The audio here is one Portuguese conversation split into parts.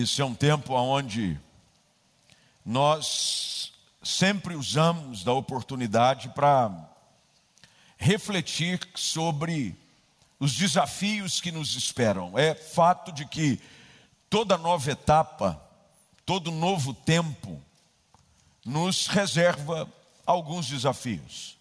Esse é um tempo onde nós sempre usamos da oportunidade para refletir sobre os desafios que nos esperam. É fato de que toda nova etapa, todo novo tempo, nos reserva alguns desafios.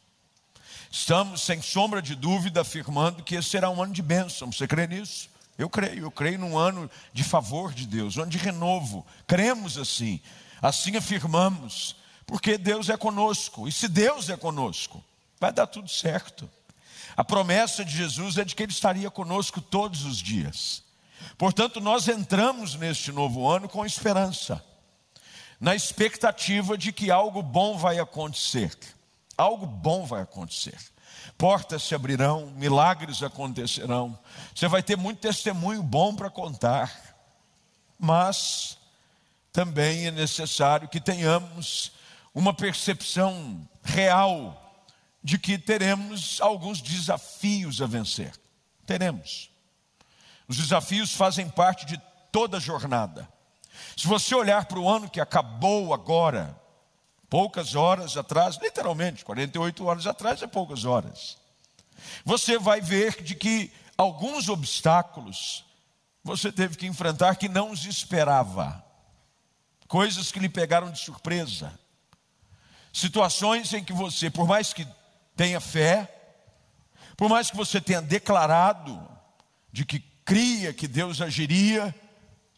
Estamos, sem sombra de dúvida, afirmando que esse será um ano de bênção. Você crê nisso? Eu creio, eu creio num ano de favor de Deus, um ano de renovo. Cremos assim, assim afirmamos, porque Deus é conosco. E se Deus é conosco, vai dar tudo certo. A promessa de Jesus é de que Ele estaria conosco todos os dias. Portanto, nós entramos neste novo ano com esperança, na expectativa de que algo bom vai acontecer. Algo bom vai acontecer. Portas se abrirão, milagres acontecerão. Você vai ter muito testemunho bom para contar. Mas também é necessário que tenhamos uma percepção real de que teremos alguns desafios a vencer. Teremos. Os desafios fazem parte de toda a jornada. Se você olhar para o ano que acabou agora, poucas horas atrás, literalmente, 48 horas atrás é poucas horas, você vai ver de que alguns obstáculos você teve que enfrentar que não os esperava, coisas que lhe pegaram de surpresa, situações em que você, por mais que tenha fé, por mais que você tenha declarado de que cria que Deus agiria,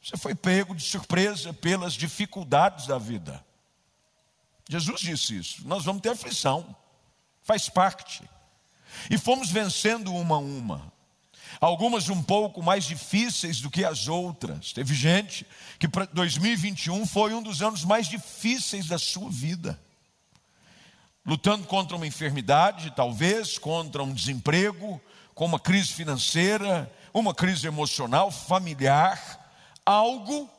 você foi pego de surpresa pelas dificuldades da vida. Jesus disse isso. Nós vamos ter aflição, faz parte. E fomos vencendo uma a uma. Algumas um pouco mais difíceis do que as outras. Teve gente que para 2021 foi um dos anos mais difíceis da sua vida lutando contra uma enfermidade, talvez, contra um desemprego, com uma crise financeira, uma crise emocional, familiar, algo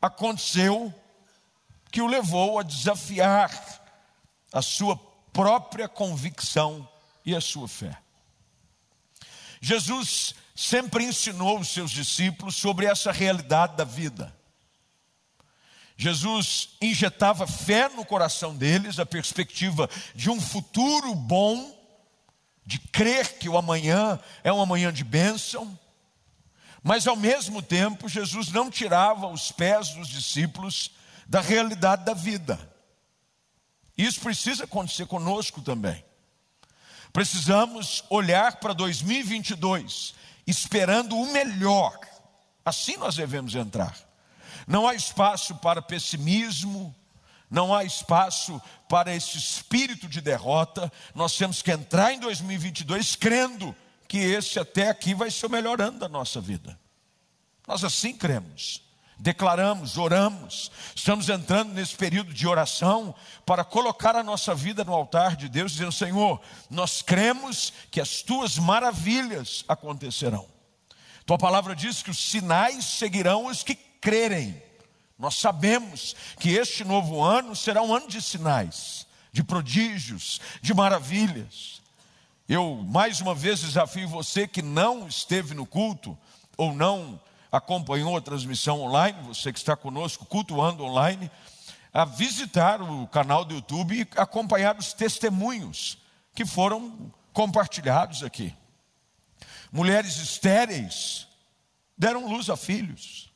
aconteceu que o levou a desafiar a sua própria convicção e a sua fé. Jesus sempre ensinou os seus discípulos sobre essa realidade da vida. Jesus injetava fé no coração deles, a perspectiva de um futuro bom, de crer que o amanhã é um amanhã de bênção. Mas ao mesmo tempo, Jesus não tirava os pés dos discípulos da realidade da vida. Isso precisa acontecer conosco também. Precisamos olhar para 2022 esperando o melhor. Assim nós devemos entrar. Não há espaço para pessimismo, não há espaço para esse espírito de derrota. Nós temos que entrar em 2022 crendo que esse até aqui vai ser o melhor ano da nossa vida. Nós assim cremos. Declaramos, oramos, estamos entrando nesse período de oração para colocar a nossa vida no altar de Deus, dizendo: Senhor, nós cremos que as tuas maravilhas acontecerão. Tua palavra diz que os sinais seguirão os que crerem. Nós sabemos que este novo ano será um ano de sinais, de prodígios, de maravilhas. Eu mais uma vez desafio você que não esteve no culto ou não acompanhou a transmissão online, você que está conosco cultuando online, a visitar o canal do YouTube e acompanhar os testemunhos que foram compartilhados aqui. Mulheres estéreis deram luz a filhos.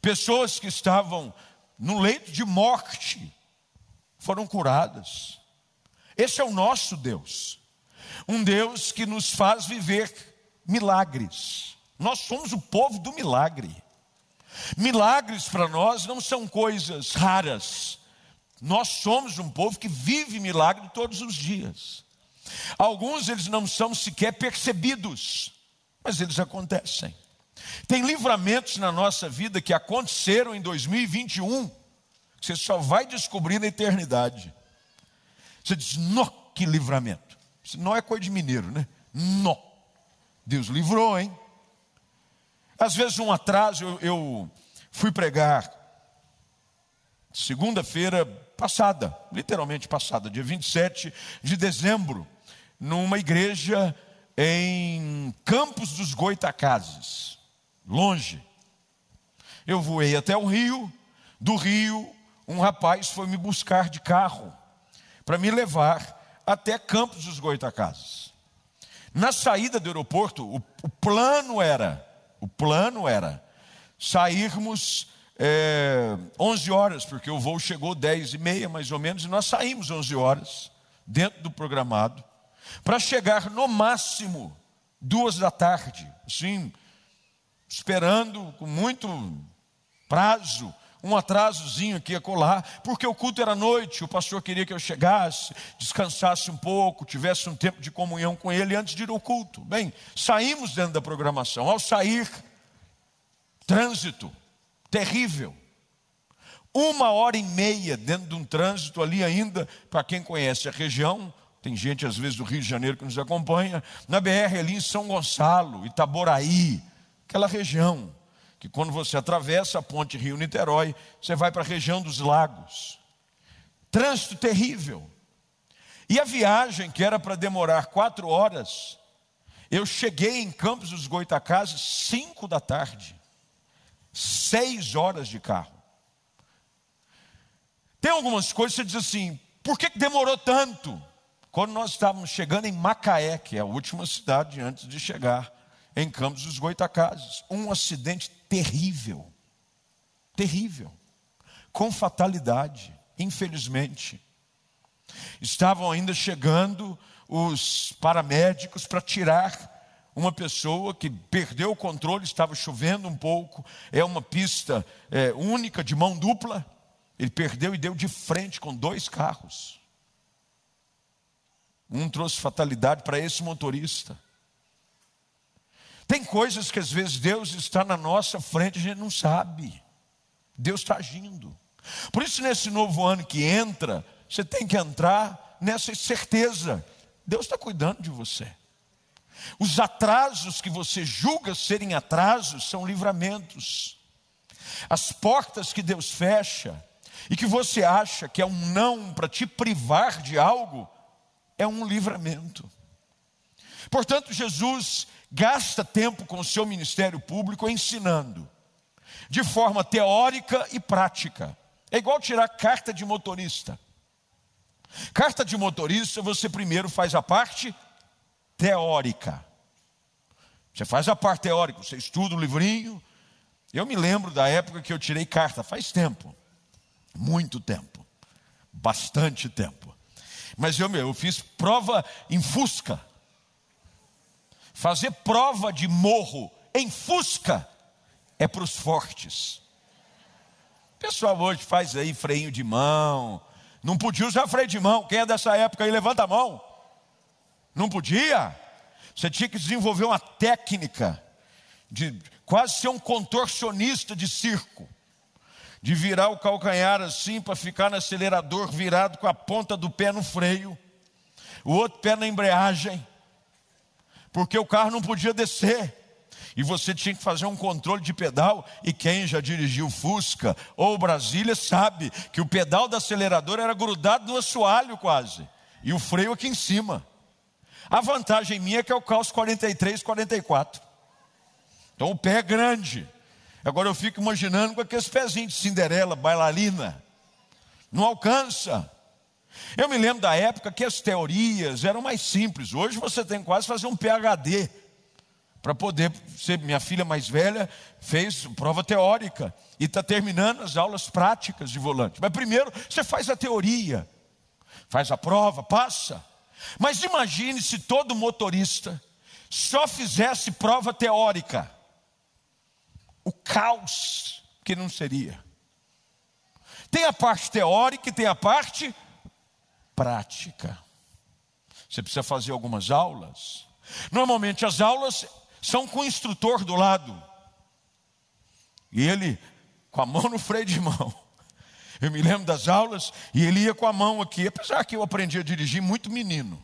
Pessoas que estavam no leito de morte foram curadas. Esse é o nosso Deus. Um Deus que nos faz viver milagres. Nós somos o povo do milagre. Milagres para nós não são coisas raras. Nós somos um povo que vive milagre todos os dias. Alguns eles não são sequer percebidos, mas eles acontecem. Tem livramentos na nossa vida que aconteceram em 2021, que você só vai descobrir na eternidade. Você diz, nó, que livramento. Isso não é coisa de mineiro, né? Nó. Deus livrou, hein? Às vezes, um atraso, eu, eu fui pregar segunda-feira passada, literalmente passada, dia 27 de dezembro, numa igreja em Campos dos Goitacazes longe. Eu voei até o Rio, do Rio, um rapaz foi me buscar de carro para me levar até Campos dos Goitacazes. Na saída do aeroporto, o, o plano era, o plano era sairmos é, 11 horas, porque o voo chegou 10 e meia mais ou menos, e nós saímos 11 horas, dentro do programado, para chegar no máximo duas da tarde, sim, esperando com muito prazo um atrasozinho aqui a colar, porque o culto era noite, o pastor queria que eu chegasse, descansasse um pouco, tivesse um tempo de comunhão com ele antes de ir ao culto. Bem, saímos dentro da programação. Ao sair, trânsito terrível. Uma hora e meia dentro de um trânsito ali ainda, para quem conhece a região, tem gente às vezes do Rio de Janeiro que nos acompanha, na BR ali em São Gonçalo, Itaboraí, aquela região que quando você atravessa a ponte Rio-Niterói, você vai para a região dos lagos. Trânsito terrível. E a viagem, que era para demorar quatro horas, eu cheguei em Campos dos Goitacazes cinco da tarde. Seis horas de carro. Tem algumas coisas que você diz assim, por que demorou tanto? Quando nós estávamos chegando em Macaé, que é a última cidade antes de chegar em Campos dos Goitacazes. Um acidente terrível, terrível, com fatalidade, infelizmente. Estavam ainda chegando os paramédicos para tirar uma pessoa que perdeu o controle, estava chovendo um pouco, é uma pista é, única de mão dupla. Ele perdeu e deu de frente com dois carros. Um trouxe fatalidade para esse motorista. Tem coisas que às vezes Deus está na nossa frente e a gente não sabe. Deus está agindo. Por isso, nesse novo ano que entra, você tem que entrar nessa certeza: Deus está cuidando de você. Os atrasos que você julga serem atrasos são livramentos. As portas que Deus fecha e que você acha que é um não para te privar de algo, é um livramento. Portanto, Jesus gasta tempo com o seu ministério público ensinando, de forma teórica e prática. É igual tirar carta de motorista. Carta de motorista, você primeiro faz a parte teórica. Você faz a parte teórica, você estuda o livrinho. Eu me lembro da época que eu tirei carta, faz tempo, muito tempo, bastante tempo. Mas eu, eu fiz prova em Fusca. Fazer prova de morro em fusca é para os fortes. O pessoal hoje faz aí freio de mão. Não podia usar freio de mão. Quem é dessa época aí, levanta a mão. Não podia. Você tinha que desenvolver uma técnica de quase ser um contorcionista de circo. De virar o calcanhar assim para ficar no acelerador virado com a ponta do pé no freio, o outro pé na embreagem porque o carro não podia descer. E você tinha que fazer um controle de pedal, e quem já dirigiu Fusca ou Brasília sabe que o pedal do acelerador era grudado no assoalho quase, e o freio aqui em cima. A vantagem minha é que eu calço 43, 44. Então o pé é grande. Agora eu fico imaginando com aqueles pezinhos de Cinderela, bailarina. Não alcança. Eu me lembro da época que as teorias eram mais simples. Hoje você tem quase fazer um PhD para poder ser. Minha filha mais velha fez prova teórica e está terminando as aulas práticas de volante. Mas primeiro você faz a teoria, faz a prova, passa. Mas imagine se todo motorista só fizesse prova teórica. O caos que não seria. Tem a parte teórica e tem a parte prática. Você precisa fazer algumas aulas. Normalmente as aulas são com o instrutor do lado. E ele com a mão no freio de mão. Eu me lembro das aulas e ele ia com a mão aqui, apesar que eu aprendi a dirigir muito menino.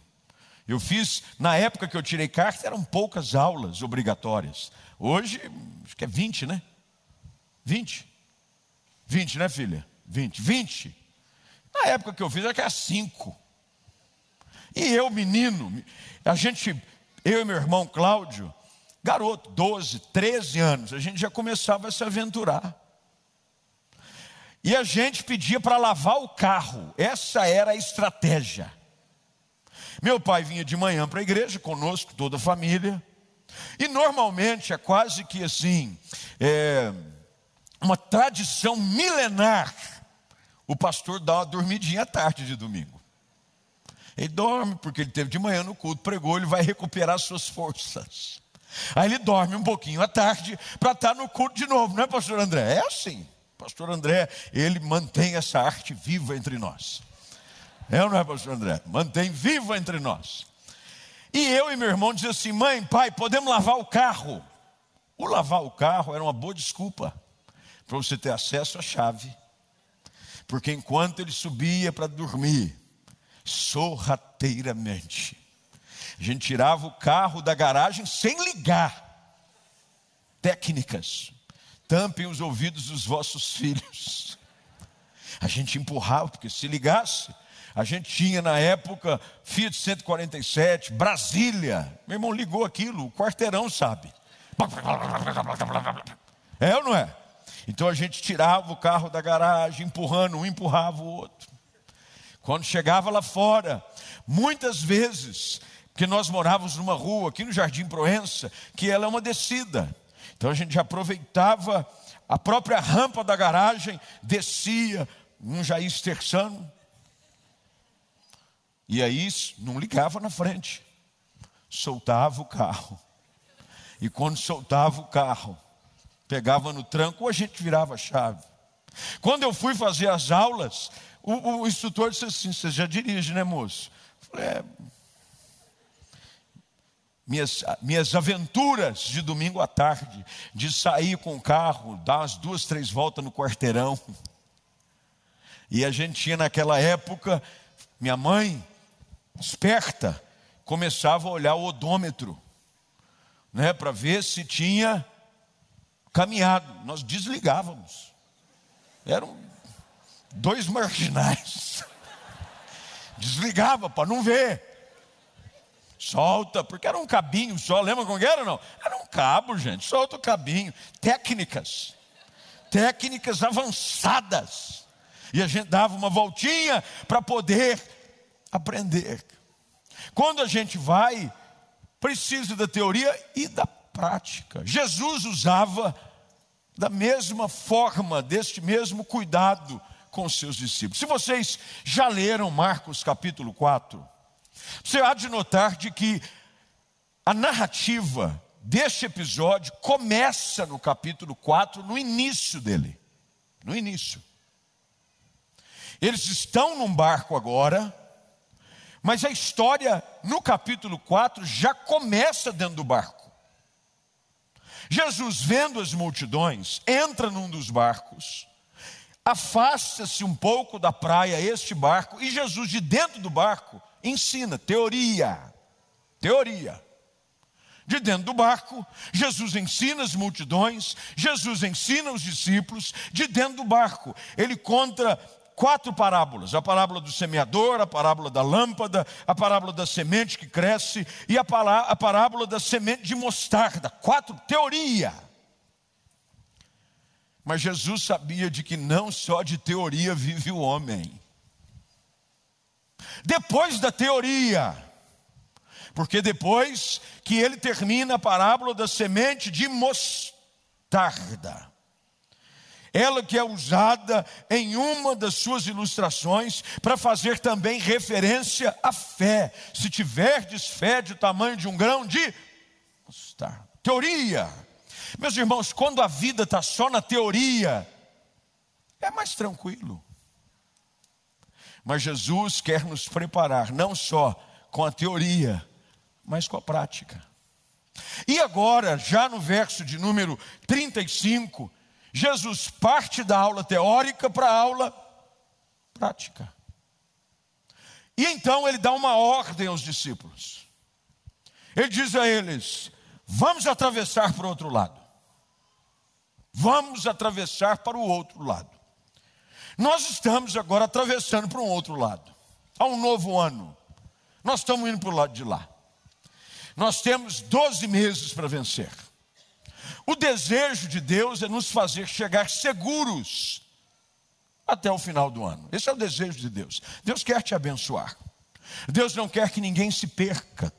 Eu fiz, na época que eu tirei carta, eram poucas aulas obrigatórias. Hoje, acho que é 20, né? 20. 20, né, filha? 20. 20. Na época que eu fiz, era que era cinco. E eu, menino, a gente, eu e meu irmão Cláudio, garoto, 12, 13 anos, a gente já começava a se aventurar. E a gente pedia para lavar o carro, essa era a estratégia. Meu pai vinha de manhã para a igreja conosco, toda a família, e normalmente é quase que assim, é, uma tradição milenar, o pastor dá uma dormidinha à tarde de domingo. Ele dorme, porque ele teve de manhã no culto, pregou, ele vai recuperar suas forças. Aí ele dorme um pouquinho à tarde para estar no culto de novo, não é, pastor André? É assim. Pastor André, ele mantém essa arte viva entre nós. É ou não é, pastor André? Mantém viva entre nós. E eu e meu irmão diziam assim: mãe, pai, podemos lavar o carro. O lavar o carro era uma boa desculpa para você ter acesso à chave. Porque enquanto ele subia para dormir, sorrateiramente, a gente tirava o carro da garagem sem ligar. Técnicas tampem os ouvidos dos vossos filhos. A gente empurrava, porque se ligasse, a gente tinha na época Fiat 147, Brasília. Meu irmão ligou aquilo, o quarteirão sabe. É ou não é? Então a gente tirava o carro da garagem, empurrando um, empurrava o outro. Quando chegava lá fora, muitas vezes, porque nós morávamos numa rua aqui no Jardim Proença, que ela é uma descida. Então a gente aproveitava a própria rampa da garagem, descia um Jair Terçano, e aí não ligava na frente, soltava o carro. E quando soltava o carro, pegava no tranco, ou a gente virava a chave. Quando eu fui fazer as aulas, o, o instrutor disse assim: Você já dirige, né, moço? Eu falei, é, minhas, minhas aventuras de domingo à tarde, de sair com o carro, dar umas duas, três voltas no quarteirão. E a gente tinha naquela época, minha mãe, esperta, começava a olhar o odômetro, né, para ver se tinha caminhado. Nós desligávamos. Eram dois marginais. Desligava para não ver. Solta, porque era um cabinho só, lembra como era não? Era um cabo, gente, solta o cabinho. Técnicas, técnicas avançadas. E a gente dava uma voltinha para poder aprender. Quando a gente vai, precisa da teoria e da prática. Jesus usava da mesma forma, deste mesmo cuidado com seus discípulos. Se vocês já leram Marcos capítulo 4, você há de notar de que a narrativa deste episódio começa no capítulo 4, no início dele. No início. Eles estão num barco agora, mas a história no capítulo 4 já começa dentro do barco. Jesus, vendo as multidões, entra num dos barcos, afasta-se um pouco da praia este barco, e Jesus, de dentro do barco, ensina, teoria. Teoria. De dentro do barco, Jesus ensina as multidões, Jesus ensina os discípulos, de dentro do barco. Ele conta quatro parábolas: a parábola do semeador, a parábola da lâmpada, a parábola da semente que cresce e a parábola da semente de mostarda. Quatro, teoria. Mas Jesus sabia de que não só de teoria vive o homem. Depois da teoria, porque depois que ele termina a parábola da semente de mostarda, ela que é usada em uma das suas ilustrações para fazer também referência à fé. Se tiverdes fé de tamanho de um grão de mostarda. Teoria. Meus irmãos, quando a vida está só na teoria, é mais tranquilo. Mas Jesus quer nos preparar não só com a teoria, mas com a prática. E agora, já no verso de número 35, Jesus parte da aula teórica para a aula prática. E então ele dá uma ordem aos discípulos. Ele diz a eles: Vamos atravessar para o outro lado. Vamos atravessar para o outro lado. Nós estamos agora atravessando para um outro lado. Há um novo ano. Nós estamos indo para o lado de lá. Nós temos 12 meses para vencer. O desejo de Deus é nos fazer chegar seguros até o final do ano. Esse é o desejo de Deus. Deus quer te abençoar. Deus não quer que ninguém se perca,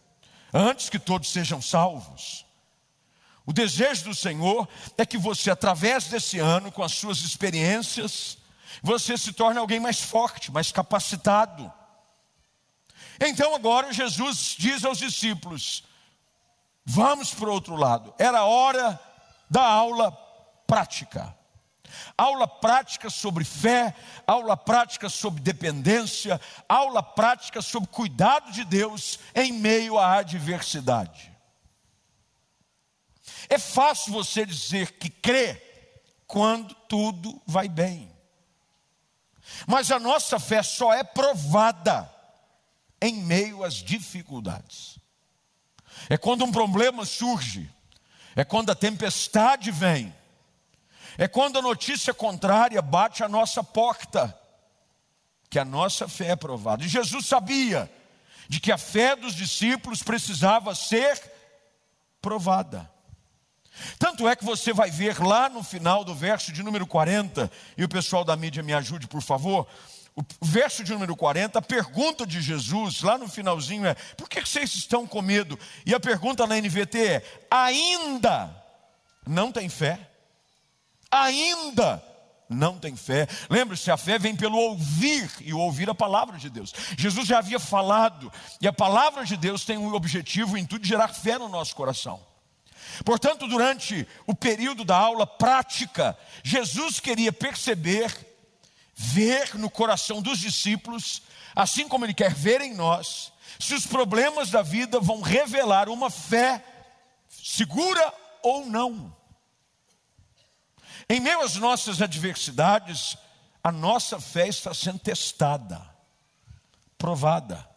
antes que todos sejam salvos. O desejo do Senhor é que você, através desse ano, com as suas experiências, você se torne alguém mais forte, mais capacitado. Então agora Jesus diz aos discípulos: vamos para o outro lado. Era hora da aula prática. Aula prática sobre fé, aula prática sobre dependência, aula prática sobre cuidado de Deus em meio à adversidade. É fácil você dizer que crê quando tudo vai bem. Mas a nossa fé só é provada em meio às dificuldades. É quando um problema surge, é quando a tempestade vem, é quando a notícia contrária bate à nossa porta, que a nossa fé é provada. E Jesus sabia de que a fé dos discípulos precisava ser provada. Tanto é que você vai ver lá no final do verso de número 40, e o pessoal da mídia me ajude, por favor. O verso de número 40, a pergunta de Jesus, lá no finalzinho é: por que vocês estão com medo? E a pergunta na NVT é: ainda não tem fé? Ainda não tem fé. Lembre-se, a fé vem pelo ouvir e o ouvir a palavra de Deus. Jesus já havia falado, e a palavra de Deus tem um objetivo em tudo gerar fé no nosso coração. Portanto, durante o período da aula prática, Jesus queria perceber, ver no coração dos discípulos, assim como Ele quer ver em nós, se os problemas da vida vão revelar uma fé segura ou não. Em meio às nossas adversidades, a nossa fé está sendo testada, provada.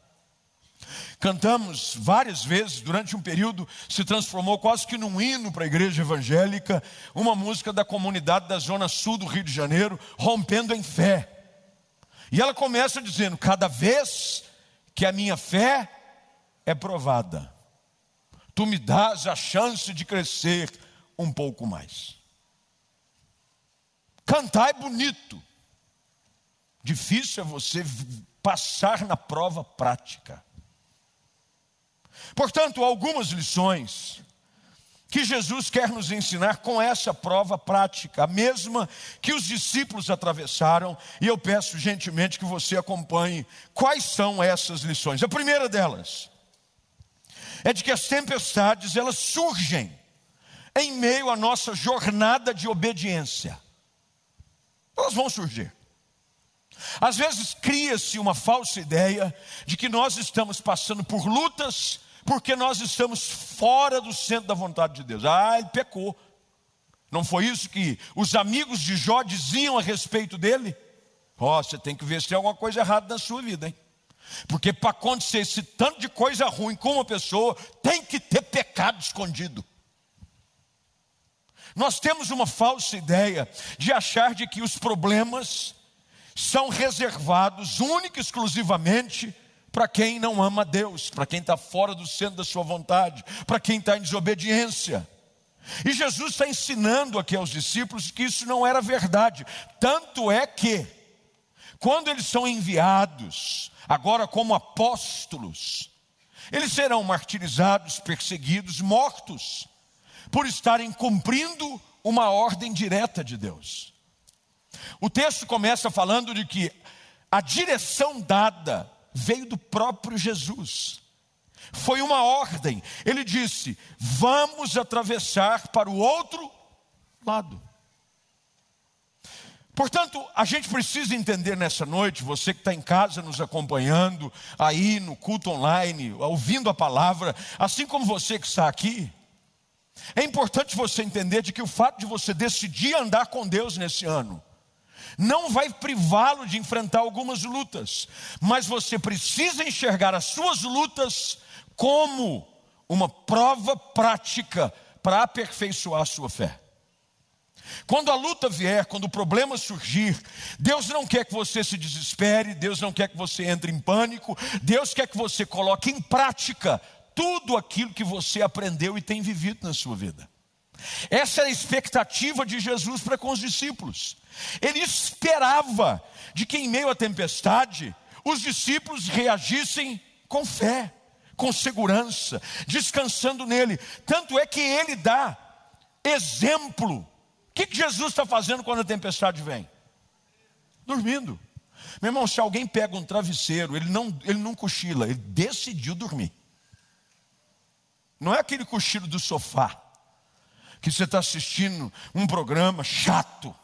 Cantamos várias vezes, durante um período, se transformou quase que num hino para a igreja evangélica, uma música da comunidade da Zona Sul do Rio de Janeiro, rompendo em fé. E ela começa dizendo: Cada vez que a minha fé é provada, tu me dás a chance de crescer um pouco mais. Cantar é bonito, difícil é você passar na prova prática. Portanto, algumas lições que Jesus quer nos ensinar com essa prova prática, a mesma que os discípulos atravessaram, e eu peço gentilmente que você acompanhe quais são essas lições. A primeira delas é de que as tempestades elas surgem em meio à nossa jornada de obediência. Elas vão surgir. Às vezes cria-se uma falsa ideia de que nós estamos passando por lutas porque nós estamos fora do centro da vontade de Deus. Ah, ele pecou. Não foi isso que os amigos de Jó diziam a respeito dele? Ó, oh, você tem que ver se tem alguma coisa errada na sua vida, hein? Porque para acontecer esse tanto de coisa ruim com uma pessoa, tem que ter pecado escondido. Nós temos uma falsa ideia de achar de que os problemas são reservados única e exclusivamente para quem não ama Deus, para quem está fora do centro da sua vontade, para quem está em desobediência. E Jesus está ensinando aqui aos discípulos que isso não era verdade. Tanto é que, quando eles são enviados, agora como apóstolos, eles serão martirizados, perseguidos, mortos, por estarem cumprindo uma ordem direta de Deus. O texto começa falando de que a direção dada veio do próprio Jesus. Foi uma ordem. Ele disse: Vamos atravessar para o outro lado. Portanto, a gente precisa entender nessa noite, você que está em casa nos acompanhando, aí no culto online, ouvindo a palavra, assim como você que está aqui, é importante você entender de que o fato de você decidir andar com Deus nesse ano, não vai privá-lo de enfrentar algumas lutas, mas você precisa enxergar as suas lutas como uma prova prática para aperfeiçoar a sua fé. Quando a luta vier, quando o problema surgir, Deus não quer que você se desespere, Deus não quer que você entre em pânico, Deus quer que você coloque em prática tudo aquilo que você aprendeu e tem vivido na sua vida. Essa era a expectativa de Jesus para com os discípulos. Ele esperava de que, em meio à tempestade, os discípulos reagissem com fé, com segurança, descansando nele. Tanto é que ele dá exemplo. O que Jesus está fazendo quando a tempestade vem? Dormindo. Meu irmão, se alguém pega um travesseiro, ele não, ele não cochila, ele decidiu dormir. Não é aquele cochilo do sofá, que você está assistindo um programa chato,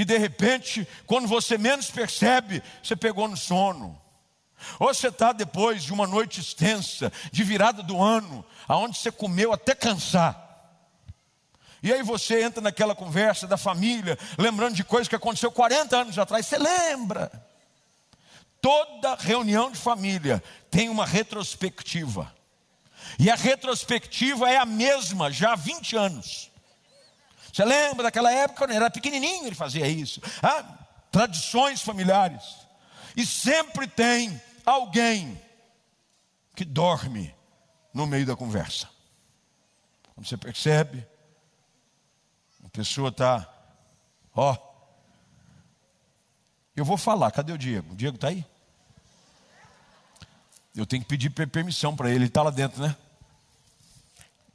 e de repente, quando você menos percebe, você pegou no sono. Ou você está depois de uma noite extensa, de virada do ano, aonde você comeu até cansar. E aí você entra naquela conversa da família, lembrando de coisas que aconteceu 40 anos atrás, você lembra. Toda reunião de família tem uma retrospectiva. E a retrospectiva é a mesma já há 20 anos. Você lembra daquela época, quando era pequenininho, ele fazia isso. Ah, tradições familiares. E sempre tem alguém que dorme no meio da conversa. Quando você percebe, a pessoa está, ó. Eu vou falar, cadê o Diego? O Diego está aí? Eu tenho que pedir permissão para ele, ele está lá dentro, né?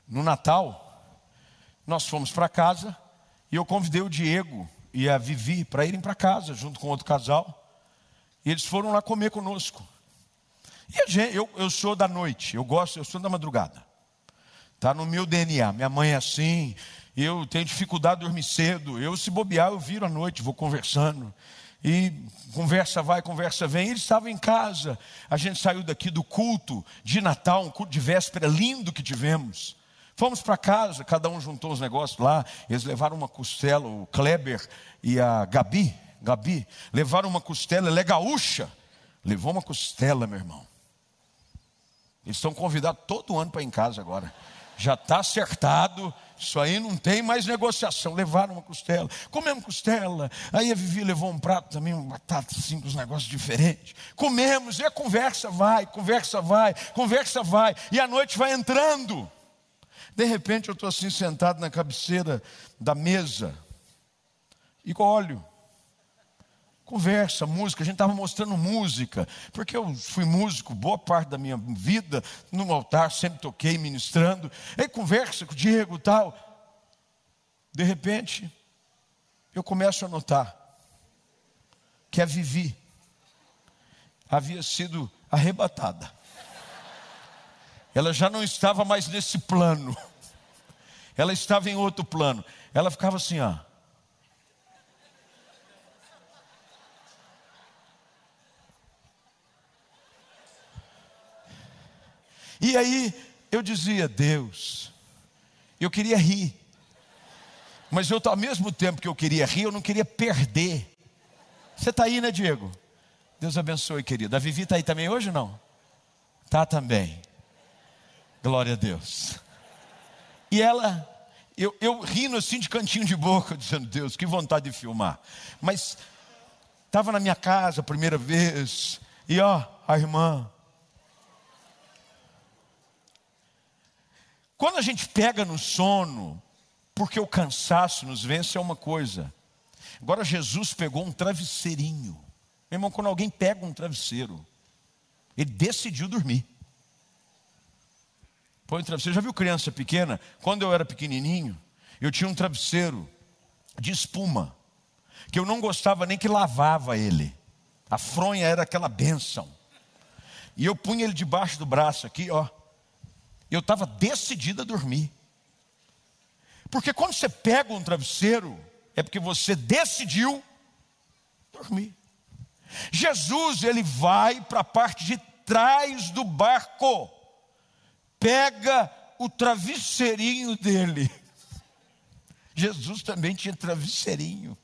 No Natal, nós fomos para casa e eu convidei o Diego e a Vivi para irem para casa junto com outro casal. E eles foram lá comer conosco. E gente, eu, eu sou da noite, eu gosto, eu sou da madrugada. Está no meu DNA. Minha mãe é assim, eu tenho dificuldade de dormir cedo. Eu, se bobear, eu viro à noite, vou conversando. E conversa vai, conversa vem. Eles estavam em casa. A gente saiu daqui do culto de Natal, um culto de véspera lindo que tivemos. Fomos para casa, cada um juntou os negócios lá. Eles levaram uma costela, o Kleber e a Gabi, Gabi, levaram uma costela, ela é gaúcha. Levou uma costela, meu irmão. Eles estão convidados todo ano para ir em casa agora. Já está acertado, isso aí não tem mais negociação. Levaram uma costela, comemos costela. Aí a Vivi levou um prato também, uma batata assim, com os negócios diferentes. Comemos, e a conversa vai, conversa vai, conversa vai. E a noite vai entrando. De repente eu estou assim sentado na cabeceira da mesa e olho conversa, música, a gente estava mostrando música, porque eu fui músico boa parte da minha vida, no altar sempre toquei ministrando, aí conversa com o Diego e tal. De repente, eu começo a notar que a Vivi havia sido arrebatada. Ela já não estava mais nesse plano. Ela estava em outro plano. Ela ficava assim, ó. E aí eu dizia, Deus, eu queria rir, mas eu ao mesmo tempo que eu queria rir, eu não queria perder. Você está aí, né, Diego? Deus abençoe, querido. A Vivi está aí também hoje ou não? Tá também. Glória a Deus. E ela, eu, eu rindo assim de cantinho de boca, dizendo, Deus, que vontade de filmar. Mas estava na minha casa a primeira vez, e ó, a irmã, Quando a gente pega no sono, porque o cansaço nos vence, é uma coisa. Agora, Jesus pegou um travesseirinho. Meu irmão, quando alguém pega um travesseiro, ele decidiu dormir. Põe um travesseiro. Já viu criança pequena? Quando eu era pequenininho, eu tinha um travesseiro de espuma, que eu não gostava nem que lavava ele. A fronha era aquela bênção. E eu punha ele debaixo do braço aqui, ó. Eu estava decidido a dormir. Porque quando você pega um travesseiro, é porque você decidiu dormir. Jesus, ele vai para a parte de trás do barco, pega o travesseirinho dele. Jesus também tinha travesseirinho.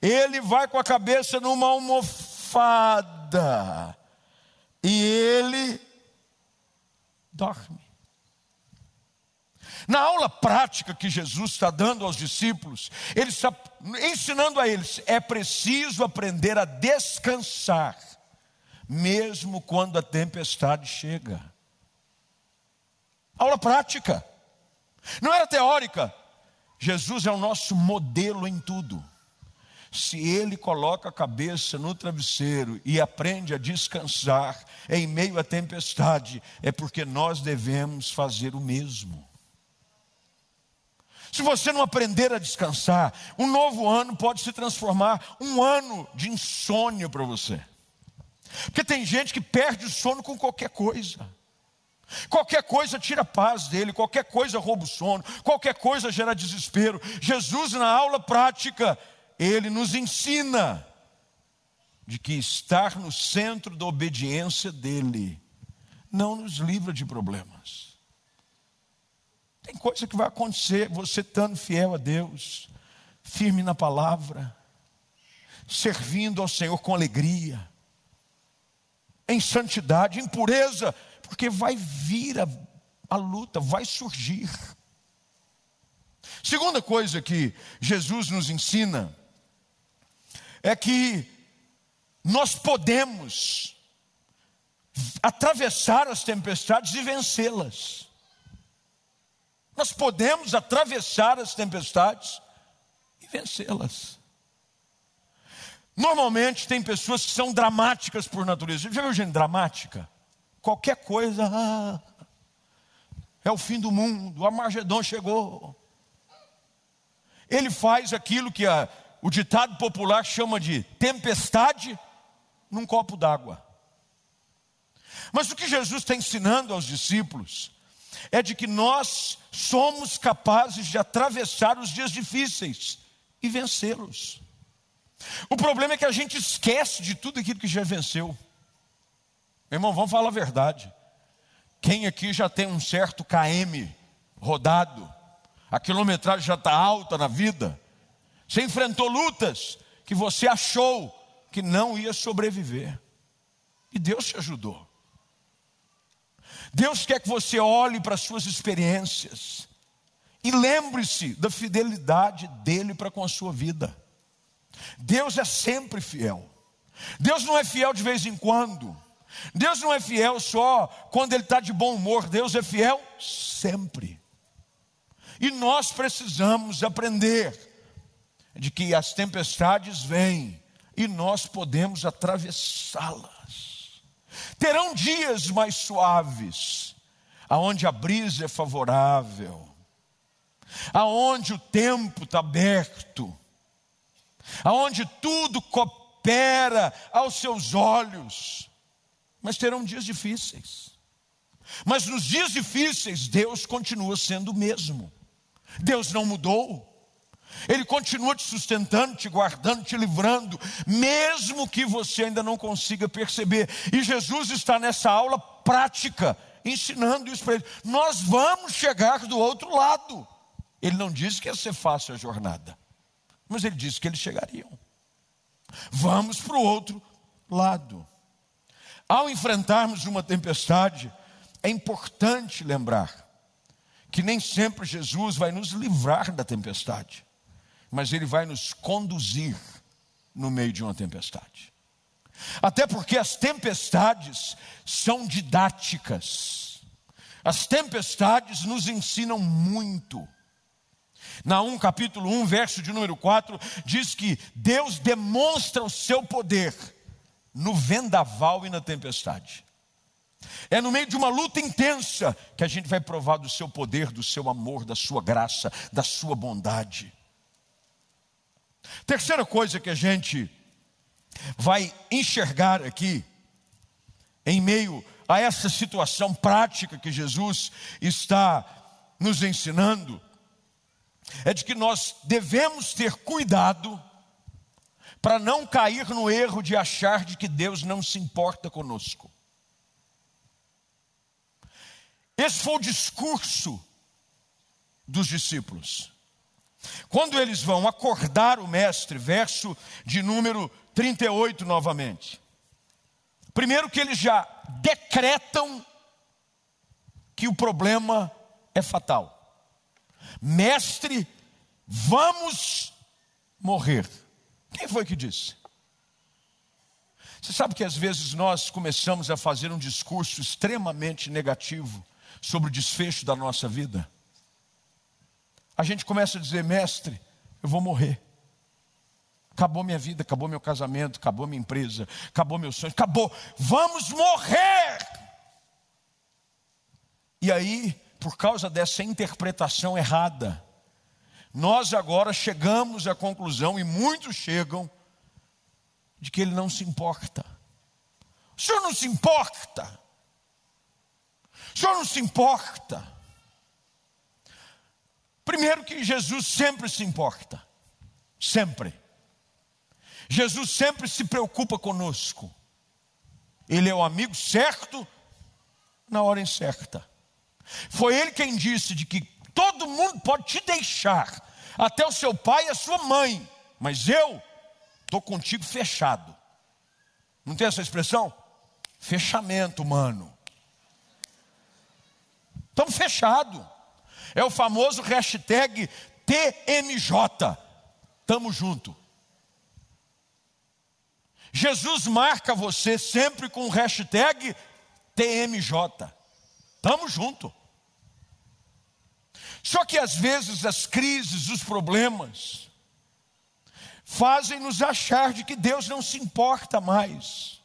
Ele vai com a cabeça numa almofada. E ele dorme. Na aula prática que Jesus está dando aos discípulos, ele está ensinando a eles: é preciso aprender a descansar, mesmo quando a tempestade chega. Aula prática. Não era teórica. Jesus é o nosso modelo em tudo. Se ele coloca a cabeça no travesseiro e aprende a descansar em meio à tempestade, é porque nós devemos fazer o mesmo. Se você não aprender a descansar, um novo ano pode se transformar um ano de insônia para você. Porque tem gente que perde o sono com qualquer coisa. Qualquer coisa tira a paz dele, qualquer coisa rouba o sono, qualquer coisa gera desespero. Jesus, na aula prática, ele nos ensina de que estar no centro da obediência dele não nos livra de problemas. Tem coisa que vai acontecer, você estando fiel a Deus, firme na palavra, servindo ao Senhor com alegria, em santidade, em pureza, porque vai vir a, a luta, vai surgir. Segunda coisa que Jesus nos ensina é que nós podemos atravessar as tempestades e vencê-las. Nós podemos atravessar as tempestades e vencê-las. Normalmente tem pessoas que são dramáticas por natureza. Já viu gente dramática? Qualquer coisa, ah, é o fim do mundo, o Armagedon chegou. Ele faz aquilo que a, o ditado popular chama de tempestade num copo d'água. Mas o que Jesus está ensinando aos discípulos é de que nós somos capazes de atravessar os dias difíceis e vencê-los. O problema é que a gente esquece de tudo aquilo que já venceu. Irmão, vamos falar a verdade. Quem aqui já tem um certo KM rodado, a quilometragem já está alta na vida, você enfrentou lutas que você achou que não ia sobreviver, e Deus te ajudou. Deus quer que você olhe para as suas experiências e lembre-se da fidelidade dele para com a sua vida. Deus é sempre fiel. Deus não é fiel de vez em quando. Deus não é fiel só quando Ele está de bom humor. Deus é fiel sempre. E nós precisamos aprender de que as tempestades vêm e nós podemos atravessá-las. Terão dias mais suaves, aonde a brisa é favorável, aonde o tempo está aberto aonde tudo coopera aos seus olhos, mas terão dias difíceis. Mas nos dias difíceis, Deus continua sendo o mesmo. Deus não mudou. Ele continua te sustentando, te guardando, te livrando, mesmo que você ainda não consiga perceber. E Jesus está nessa aula prática, ensinando isso para ele. Nós vamos chegar do outro lado. Ele não disse que ia ser fácil a jornada. Mas ele disse que eles chegariam. Vamos para o outro lado. Ao enfrentarmos uma tempestade, é importante lembrar que nem sempre Jesus vai nos livrar da tempestade, mas ele vai nos conduzir no meio de uma tempestade. Até porque as tempestades são didáticas. As tempestades nos ensinam muito. Naum capítulo 1, verso de número 4, diz que Deus demonstra o seu poder no vendaval e na tempestade. É no meio de uma luta intensa que a gente vai provar do seu poder, do seu amor, da sua graça, da sua bondade. Terceira coisa que a gente vai enxergar aqui, em meio a essa situação prática que Jesus está nos ensinando, é de que nós devemos ter cuidado para não cair no erro de achar de que Deus não se importa conosco. Esse foi o discurso dos discípulos. Quando eles vão acordar o mestre, verso de número 38 novamente. Primeiro que eles já decretam que o problema é fatal. Mestre, vamos morrer. Quem foi que disse? Você sabe que às vezes nós começamos a fazer um discurso extremamente negativo sobre o desfecho da nossa vida? a gente começa a dizer: Mestre, eu vou morrer. Acabou minha vida, acabou meu casamento, acabou minha empresa, acabou meu sonho, acabou. Vamos morrer. E aí, por causa dessa interpretação errada, nós agora chegamos à conclusão, e muitos chegam, de que ele não se importa. O senhor não se importa. O senhor não se importa. Primeiro que Jesus sempre se importa. Sempre. Jesus sempre se preocupa conosco. Ele é o amigo certo na hora incerta. Foi ele quem disse de que todo mundo pode te deixar, até o seu pai e a sua mãe, mas eu estou contigo fechado. Não tem essa expressão? Fechamento humano. Estamos fechados. É o famoso hashtag TMJ. Estamos junto. Jesus marca você sempre com o hashtag TMJ. Estamos junto. Só que às vezes as crises, os problemas, fazem nos achar de que Deus não se importa mais.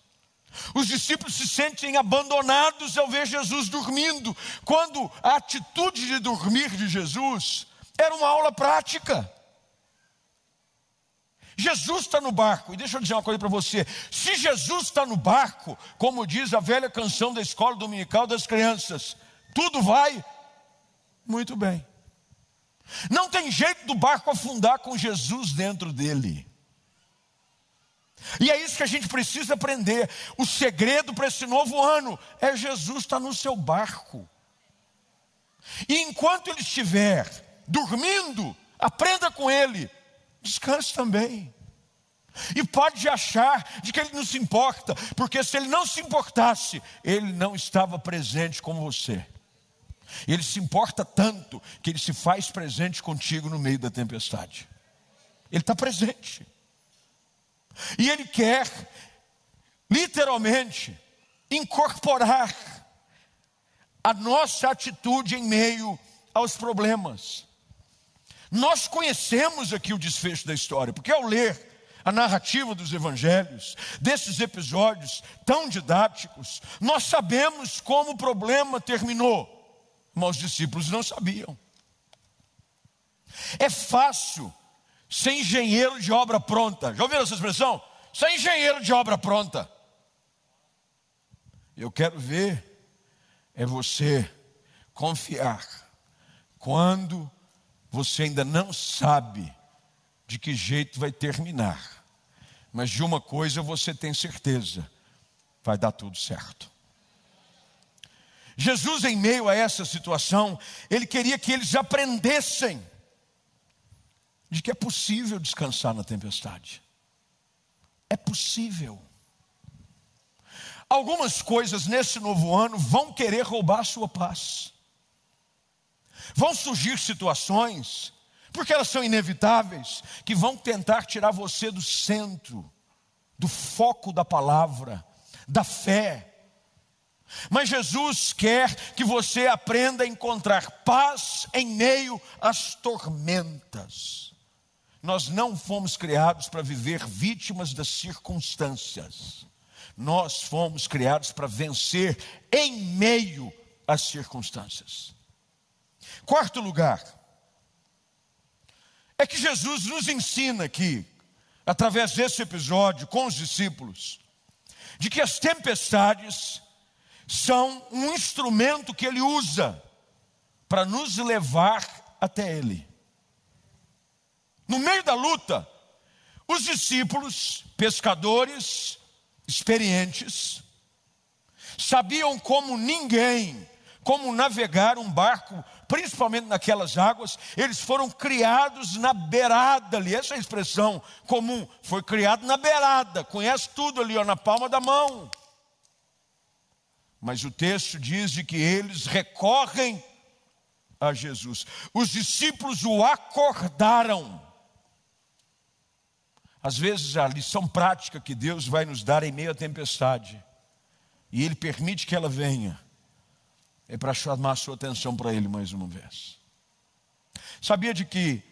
Os discípulos se sentem abandonados ao ver Jesus dormindo, quando a atitude de dormir de Jesus era uma aula prática. Jesus está no barco, e deixa eu dizer uma coisa para você: se Jesus está no barco, como diz a velha canção da escola dominical das crianças, tudo vai muito bem. Não tem jeito do barco afundar com Jesus dentro dele. E é isso que a gente precisa aprender. O segredo para esse novo ano é Jesus estar no seu barco. E enquanto ele estiver dormindo, aprenda com ele, descanse também. E pode achar de que ele não se importa, porque se ele não se importasse, ele não estava presente com você. Ele se importa tanto que ele se faz presente contigo no meio da tempestade. Ele está presente. E ele quer, literalmente, incorporar a nossa atitude em meio aos problemas. Nós conhecemos aqui o desfecho da história, porque ao ler a narrativa dos evangelhos, desses episódios tão didáticos, nós sabemos como o problema terminou mas os discípulos não sabiam. É fácil ser engenheiro de obra pronta. Já ouviram essa expressão? Ser engenheiro de obra pronta. Eu quero ver é você confiar quando você ainda não sabe de que jeito vai terminar. Mas de uma coisa você tem certeza: vai dar tudo certo. Jesus, em meio a essa situação, ele queria que eles aprendessem de que é possível descansar na tempestade. É possível. Algumas coisas nesse novo ano vão querer roubar a sua paz. Vão surgir situações, porque elas são inevitáveis, que vão tentar tirar você do centro, do foco da palavra, da fé, mas Jesus quer que você aprenda a encontrar paz em meio às tormentas. Nós não fomos criados para viver vítimas das circunstâncias. Nós fomos criados para vencer em meio às circunstâncias. Quarto lugar, é que Jesus nos ensina aqui, através desse episódio com os discípulos, de que as tempestades são um instrumento que ele usa para nos levar até ele. No meio da luta, os discípulos, pescadores experientes, sabiam como ninguém, como navegar um barco, principalmente naquelas águas, eles foram criados na beirada ali, essa é a expressão comum, foi criado na beirada, conhece tudo ali, ó, na palma da mão. Mas o texto diz de que eles recorrem a Jesus. Os discípulos o acordaram. Às vezes a lição prática que Deus vai nos dar em meio à tempestade, e Ele permite que ela venha, é para chamar a sua atenção para Ele mais uma vez. Sabia de que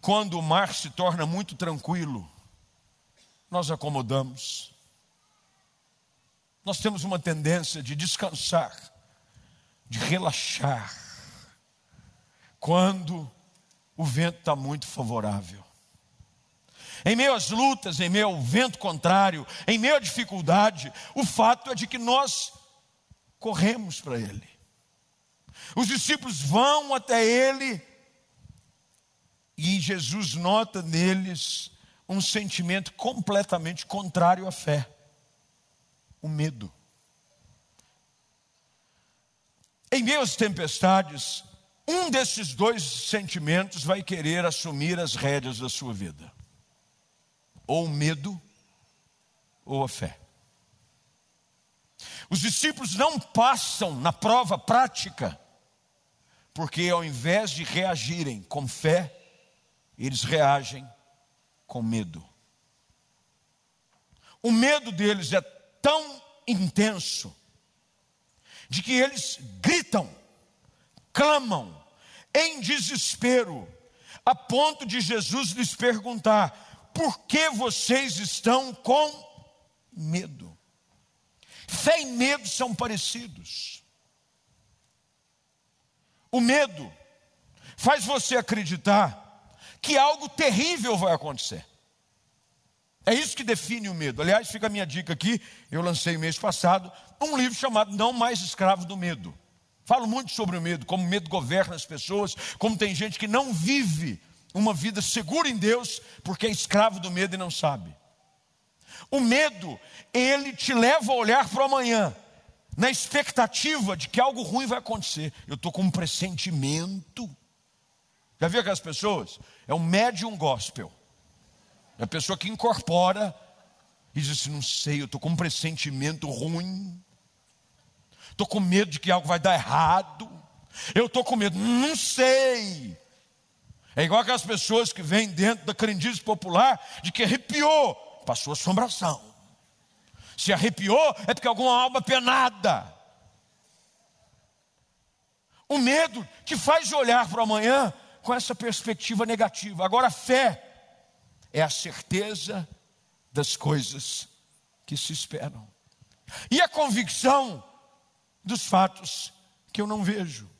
quando o mar se torna muito tranquilo, nós acomodamos. Nós temos uma tendência de descansar, de relaxar, quando o vento está muito favorável. Em meio às lutas, em meio ao vento contrário, em meio à dificuldade, o fato é de que nós corremos para Ele. Os discípulos vão até Ele e Jesus nota neles um sentimento completamente contrário à fé: o medo. Em meio às tempestades, um desses dois sentimentos vai querer assumir as rédeas da sua vida: ou o medo, ou a fé. Os discípulos não passam na prova prática, porque ao invés de reagirem com fé, eles reagem com medo. O medo deles é tão intenso, de que eles gritam, clamam, em desespero, a ponto de Jesus lhes perguntar: por que vocês estão com medo? Fé e medo são parecidos. O medo faz você acreditar que algo terrível vai acontecer. É isso que define o medo. Aliás, fica a minha dica aqui, eu lancei mês passado um livro chamado Não Mais Escravo do Medo. Falo muito sobre o medo, como o medo governa as pessoas, como tem gente que não vive uma vida segura em Deus porque é escravo do medo e não sabe. O medo, ele te leva a olhar para o amanhã, na expectativa de que algo ruim vai acontecer. Eu estou com um pressentimento. Já viu aquelas pessoas? É um médium gospel. É a pessoa que incorpora e diz assim: não sei, eu estou com um pressentimento ruim. Estou com medo de que algo vai dar errado. Eu estou com medo, não sei. É igual aquelas pessoas que vêm dentro da crendice popular de que arrepiou, passou assombração. Se arrepiou, é porque alguma alma penada. O medo te faz olhar para o amanhã com essa perspectiva negativa. Agora, a fé é a certeza das coisas que se esperam. E a convicção dos fatos que eu não vejo.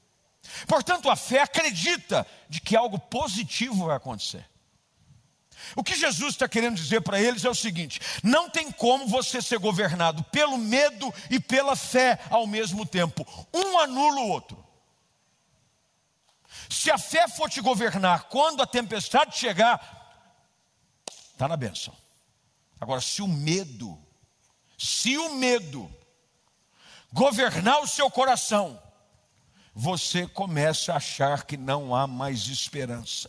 Portanto, a fé acredita de que algo positivo vai acontecer. O que Jesus está querendo dizer para eles é o seguinte: não tem como você ser governado pelo medo e pela fé ao mesmo tempo, um anula o outro. Se a fé for te governar quando a tempestade chegar, está na benção. Agora, se o medo, se o medo governar o seu coração, você começa a achar que não há mais esperança.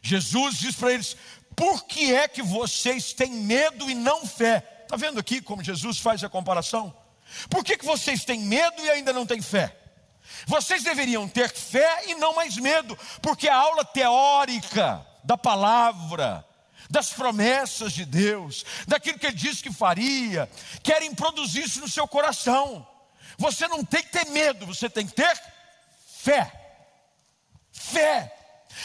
Jesus diz para eles: por que é que vocês têm medo e não fé? Está vendo aqui como Jesus faz a comparação? Por que, que vocês têm medo e ainda não têm fé? Vocês deveriam ter fé e não mais medo, porque a aula teórica da palavra, das promessas de Deus, daquilo que Ele disse que faria, querem produzir isso no seu coração. Você não tem que ter medo, você tem que ter fé. Fé.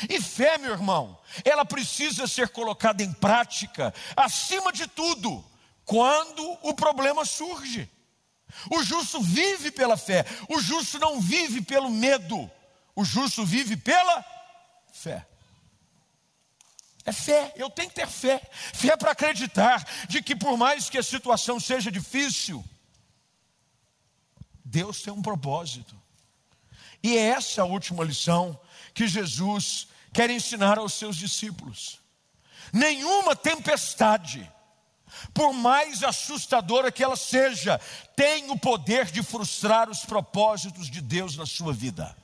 E fé, meu irmão, ela precisa ser colocada em prática, acima de tudo, quando o problema surge. O justo vive pela fé, o justo não vive pelo medo, o justo vive pela fé. É fé, eu tenho que ter fé. Fé para acreditar de que, por mais que a situação seja difícil, Deus tem um propósito. E é essa a última lição que Jesus quer ensinar aos seus discípulos. Nenhuma tempestade, por mais assustadora que ela seja, tem o poder de frustrar os propósitos de Deus na sua vida.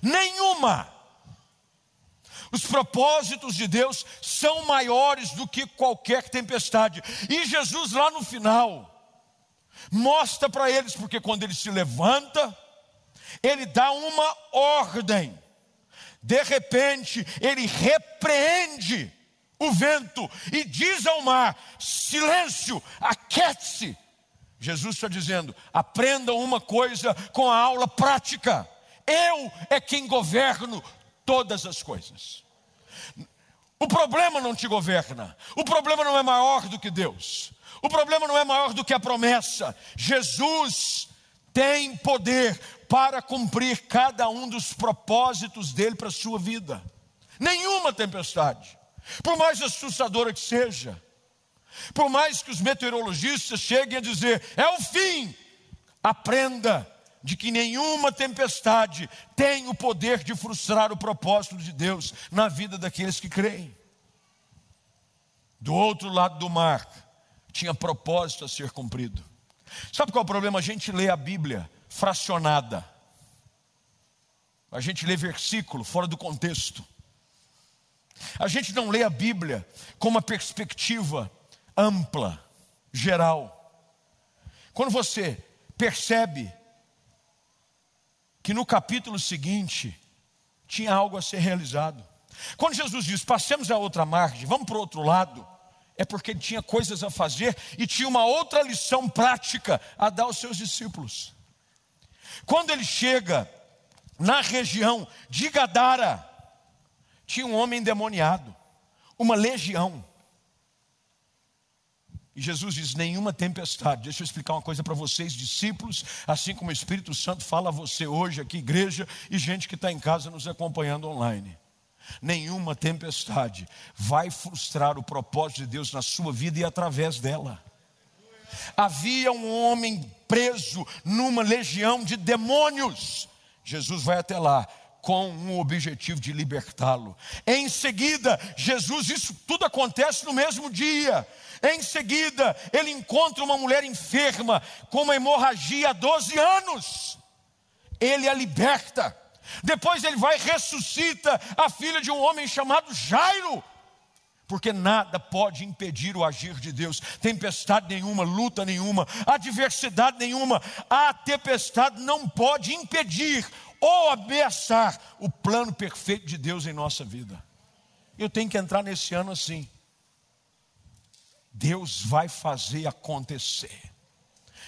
Nenhuma. Os propósitos de Deus são maiores do que qualquer tempestade. E Jesus, lá no final, mostra para eles, porque quando ele se levanta, ele dá uma ordem. De repente, ele repreende o vento e diz ao mar: silêncio, aquete-se. Jesus está dizendo: aprendam uma coisa com a aula prática. Eu é quem governo todas as coisas. O problema não te governa. O problema não é maior do que Deus. O problema não é maior do que a promessa. Jesus tem poder para cumprir cada um dos propósitos dele para a sua vida. Nenhuma tempestade, por mais assustadora que seja, por mais que os meteorologistas cheguem a dizer, é o fim, aprenda de que nenhuma tempestade tem o poder de frustrar o propósito de Deus na vida daqueles que creem. Do outro lado do mar, tinha propósito a ser cumprido. Sabe qual é o problema? A gente lê a Bíblia fracionada. A gente lê versículo fora do contexto. A gente não lê a Bíblia com uma perspectiva ampla, geral. Quando você percebe que no capítulo seguinte tinha algo a ser realizado. Quando Jesus diz: passemos a outra margem, vamos para o outro lado, é porque ele tinha coisas a fazer e tinha uma outra lição prática a dar aos seus discípulos. Quando ele chega na região de Gadara, tinha um homem endemoniado, uma legião. E Jesus diz: nenhuma tempestade. Deixa eu explicar uma coisa para vocês, discípulos, assim como o Espírito Santo fala a você hoje aqui, igreja, e gente que está em casa nos acompanhando online. Nenhuma tempestade vai frustrar o propósito de Deus na sua vida e através dela. Havia um homem preso numa legião de demônios. Jesus vai até lá, com um objetivo de libertá-lo. Em seguida, Jesus, isso tudo acontece no mesmo dia. Em seguida, ele encontra uma mulher enferma com uma hemorragia há 12 anos. Ele a liberta. Depois ele vai e ressuscita a filha de um homem chamado Jairo. Porque nada pode impedir o agir de Deus, tempestade nenhuma, luta nenhuma, adversidade nenhuma, a tempestade não pode impedir ou ameaçar o plano perfeito de Deus em nossa vida. Eu tenho que entrar nesse ano assim. Deus vai fazer acontecer.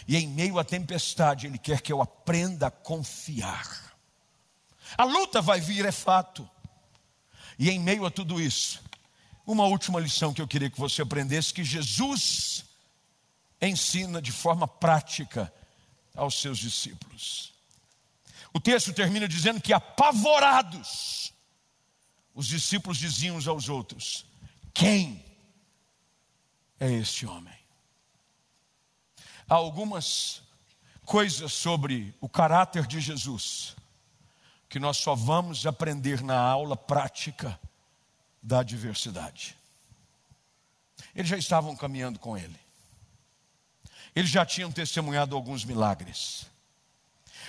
E em meio à tempestade, Ele quer que eu aprenda a confiar. A luta vai vir, é fato. E em meio a tudo isso, uma última lição que eu queria que você aprendesse: que Jesus ensina de forma prática aos seus discípulos. O texto termina dizendo que apavorados, os discípulos diziam uns aos outros: Quem é este homem. Há algumas coisas sobre o caráter de Jesus que nós só vamos aprender na aula prática da diversidade. Eles já estavam caminhando com ele. Eles já tinham testemunhado alguns milagres.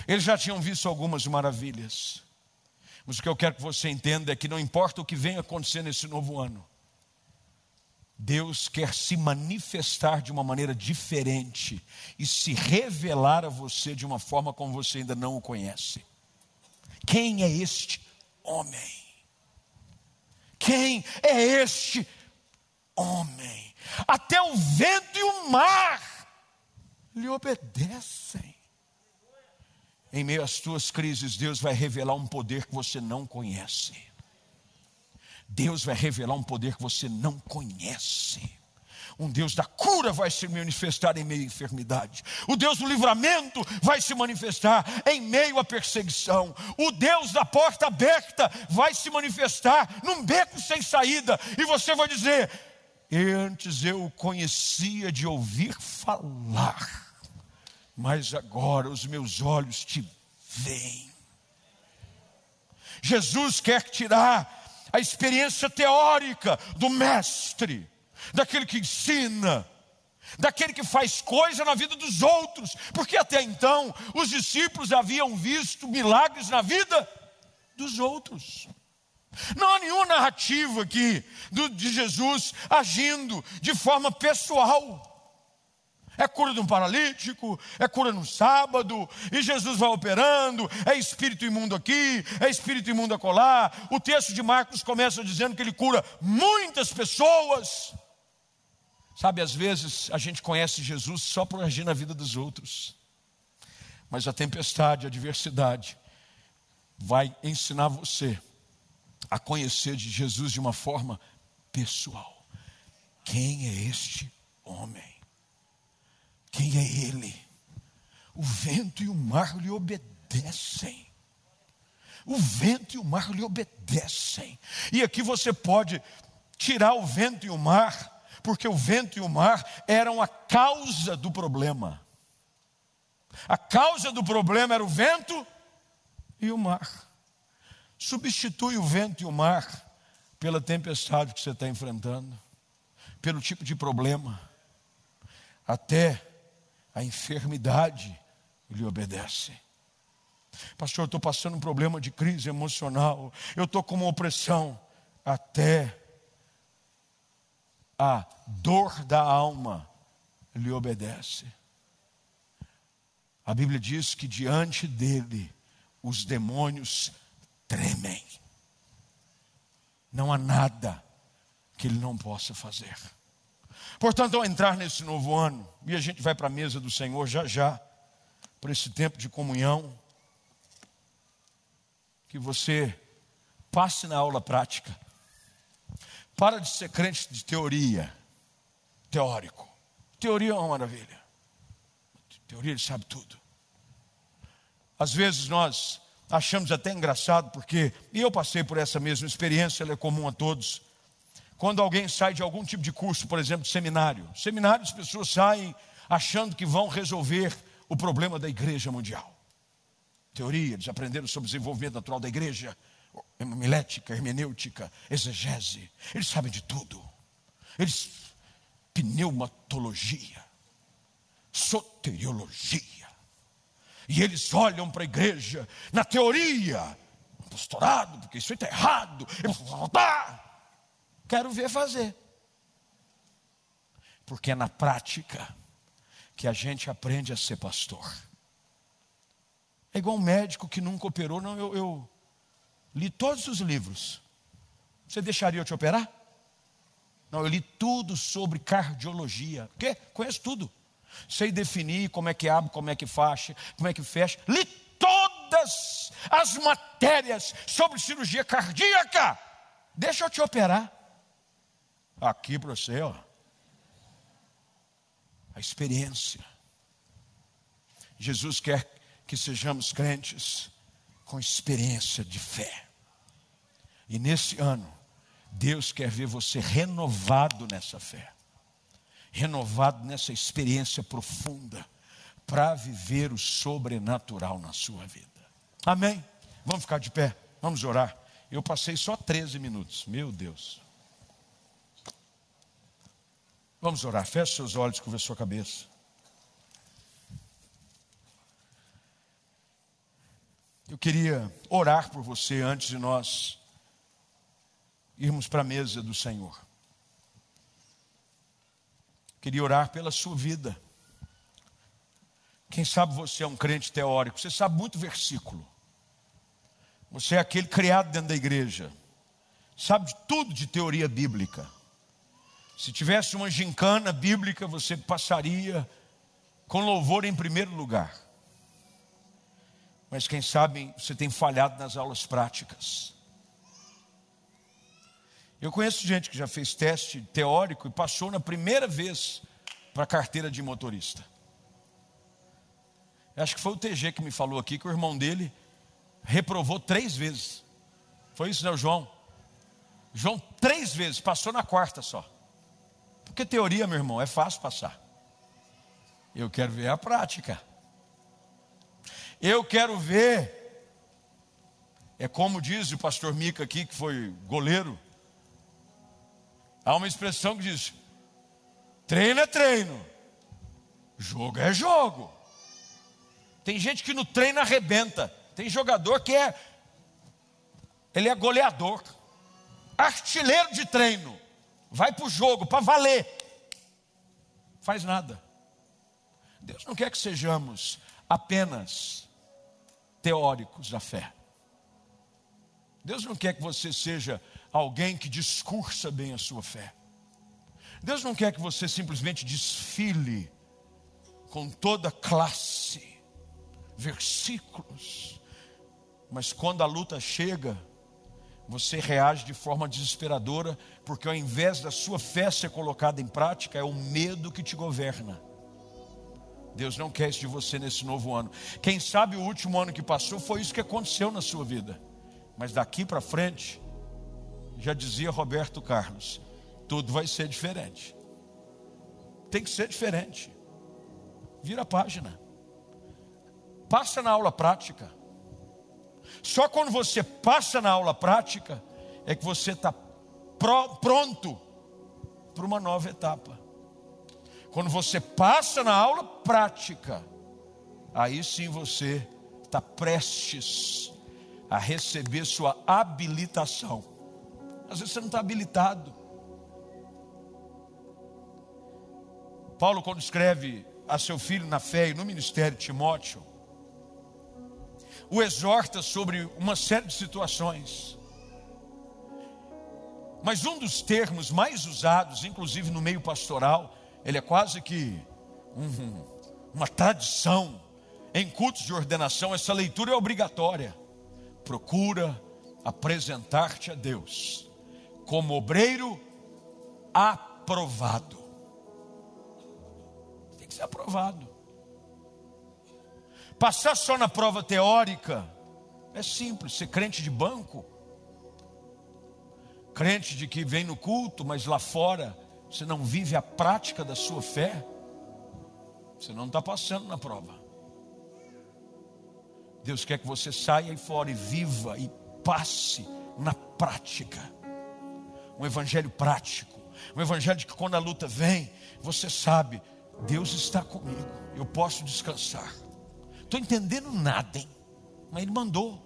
Eles já tinham visto algumas maravilhas. Mas o que eu quero que você entenda é que não importa o que venha acontecer nesse novo ano, Deus quer se manifestar de uma maneira diferente e se revelar a você de uma forma como você ainda não o conhece. Quem é este homem? Quem é este homem? Até o vento e o mar lhe obedecem. Em meio às tuas crises, Deus vai revelar um poder que você não conhece. Deus vai revelar um poder que você não conhece. Um Deus da cura vai se manifestar em meio à enfermidade. O Deus do livramento vai se manifestar em meio à perseguição. O Deus da porta aberta vai se manifestar num beco sem saída. E você vai dizer: Antes eu conhecia de ouvir falar, mas agora os meus olhos te veem. Jesus quer tirar a experiência teórica do mestre, daquele que ensina, daquele que faz coisa na vida dos outros, porque até então os discípulos haviam visto milagres na vida dos outros. Não há nenhuma narrativa aqui de Jesus agindo de forma pessoal. É cura de um paralítico, é cura no sábado, e Jesus vai operando, é espírito imundo aqui, é espírito imundo acolá. O texto de Marcos começa dizendo que ele cura muitas pessoas. Sabe, às vezes a gente conhece Jesus só por agir na vida dos outros. Mas a tempestade, a adversidade, vai ensinar você a conhecer de Jesus de uma forma pessoal. Quem é este homem? Quem é ele? O vento e o mar lhe obedecem. O vento e o mar lhe obedecem. E aqui você pode tirar o vento e o mar, porque o vento e o mar eram a causa do problema. A causa do problema era o vento e o mar. Substitui o vento e o mar pela tempestade que você está enfrentando, pelo tipo de problema, até a enfermidade lhe obedece. Pastor, eu estou passando um problema de crise emocional, eu estou com uma opressão, até a dor da alma lhe obedece. A Bíblia diz que diante dele os demônios tremem. Não há nada que ele não possa fazer. Portanto, ao entrar nesse novo ano, e a gente vai para a mesa do Senhor já já, por esse tempo de comunhão, que você passe na aula prática. Para de ser crente de teoria, teórico. Teoria é uma maravilha. Teoria ele sabe tudo. Às vezes nós achamos até engraçado, porque, e eu passei por essa mesma experiência, ela é comum a todos. Quando alguém sai de algum tipo de curso, por exemplo, seminário, seminário as pessoas saem achando que vão resolver o problema da igreja mundial. Teoria, eles aprenderam sobre o desenvolvimento natural da igreja, homilética, hermenêutica, exegese, eles sabem de tudo. Eles, pneumatologia, soteriologia, e eles olham para a igreja na teoria, pastorado, porque isso está errado. Quero ver fazer. Porque é na prática que a gente aprende a ser pastor. É igual um médico que nunca operou. Não, eu, eu li todos os livros. Você deixaria eu te operar? Não, eu li tudo sobre cardiologia. O quê? Conheço tudo. Sei definir como é que abre, como é que fecha, como é que fecha. Li todas as matérias sobre cirurgia cardíaca. Deixa eu te operar. Aqui para você, ó. A experiência. Jesus quer que sejamos crentes com experiência de fé. E nesse ano, Deus quer ver você renovado nessa fé renovado nessa experiência profunda para viver o sobrenatural na sua vida. Amém? Vamos ficar de pé, vamos orar. Eu passei só 13 minutos, meu Deus. Vamos orar, feche seus olhos, curva sua cabeça. Eu queria orar por você antes de nós irmos para a mesa do Senhor. Queria orar pela sua vida. Quem sabe você é um crente teórico, você sabe muito versículo. Você é aquele criado dentro da igreja, sabe de tudo de teoria bíblica. Se tivesse uma gincana bíblica, você passaria com louvor em primeiro lugar. Mas quem sabe você tem falhado nas aulas práticas. Eu conheço gente que já fez teste teórico e passou na primeira vez para a carteira de motorista. Acho que foi o TG que me falou aqui que o irmão dele reprovou três vezes. Foi isso, né, João? João três vezes, passou na quarta só. Porque teoria, meu irmão, é fácil passar. Eu quero ver a prática. Eu quero ver. É como diz o pastor Mica aqui, que foi goleiro. Há uma expressão que diz: treino é treino, jogo é jogo. Tem gente que no treino arrebenta, tem jogador que é, ele é goleador, artilheiro de treino, vai para o jogo para valer, faz nada. Deus não quer que sejamos apenas teóricos da fé. Deus não quer que você seja alguém que discursa bem a sua fé. Deus não quer que você simplesmente desfile com toda classe, versículos, Mas quando a luta chega, você reage de forma desesperadora, porque ao invés da sua fé ser colocada em prática, é o medo que te governa. Deus não quer isso de você nesse novo ano. Quem sabe o último ano que passou foi isso que aconteceu na sua vida. Mas daqui para frente, já dizia Roberto Carlos, tudo vai ser diferente. Tem que ser diferente. Vira a página. Passa na aula prática. Só quando você passa na aula prática é que você está pronto para uma nova etapa. Quando você passa na aula prática, aí sim você está prestes a receber sua habilitação. Às vezes você não está habilitado. Paulo, quando escreve a seu filho na fé e no ministério Timóteo, o exorta sobre uma série de situações. Mas um dos termos mais usados, inclusive no meio pastoral, ele é quase que um, uma tradição em cultos de ordenação, essa leitura é obrigatória. Procura apresentar-te a Deus como obreiro aprovado. Tem que ser aprovado. Passar só na prova teórica é simples, ser crente de banco. Crente de que vem no culto, mas lá fora você não vive a prática da sua fé, você não está passando na prova. Deus quer que você saia aí fora e viva e passe na prática. Um evangelho prático, um evangelho de que quando a luta vem, você sabe, Deus está comigo, eu posso descansar estou entendendo nada, hein? Mas ele mandou.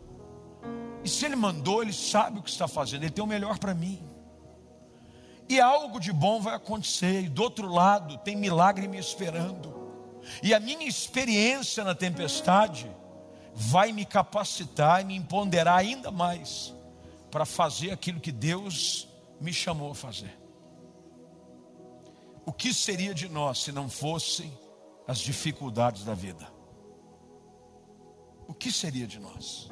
E se ele mandou, ele sabe o que está fazendo, ele tem o melhor para mim. E algo de bom vai acontecer, e do outro lado tem milagre me esperando. E a minha experiência na tempestade vai me capacitar e me empoderar ainda mais para fazer aquilo que Deus me chamou a fazer. O que seria de nós se não fossem as dificuldades da vida? O que seria de nós?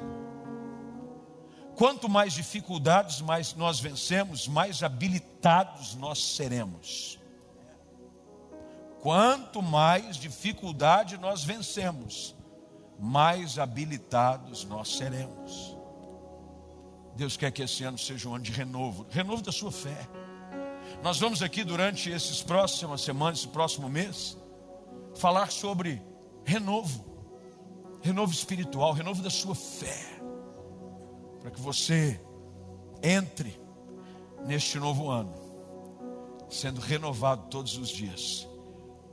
Quanto mais dificuldades mais nós vencemos, mais habilitados nós seremos. Quanto mais dificuldade nós vencemos, mais habilitados nós seremos. Deus quer que esse ano seja um ano de renovo renovo da sua fé. Nós vamos aqui durante esses próximas semanas, esse próximo mês, falar sobre renovo renovo espiritual, renovo da sua fé, para que você entre neste novo ano, sendo renovado todos os dias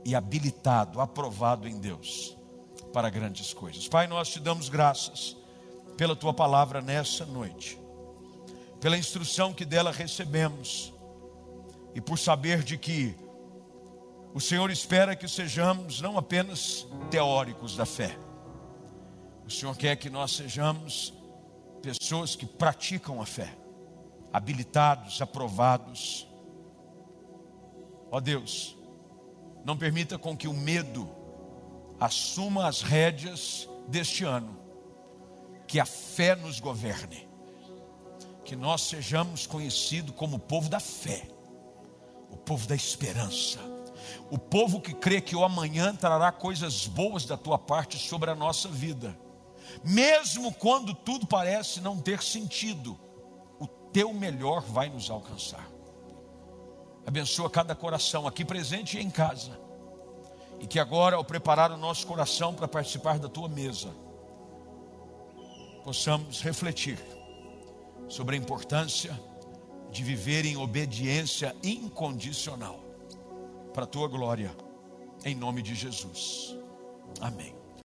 e habilitado, aprovado em Deus para grandes coisas. Pai, nós te damos graças pela tua palavra nessa noite, pela instrução que dela recebemos e por saber de que o Senhor espera que sejamos não apenas teóricos da fé, o Senhor quer que nós sejamos pessoas que praticam a fé, habilitados, aprovados. Ó Deus, não permita com que o medo assuma as rédeas deste ano, que a fé nos governe, que nós sejamos conhecidos como o povo da fé, o povo da esperança, o povo que crê que o amanhã trará coisas boas da tua parte sobre a nossa vida mesmo quando tudo parece não ter sentido, o teu melhor vai nos alcançar. Abençoa cada coração aqui presente e em casa. E que agora, ao preparar o nosso coração para participar da tua mesa, possamos refletir sobre a importância de viver em obediência incondicional para a tua glória, em nome de Jesus. Amém.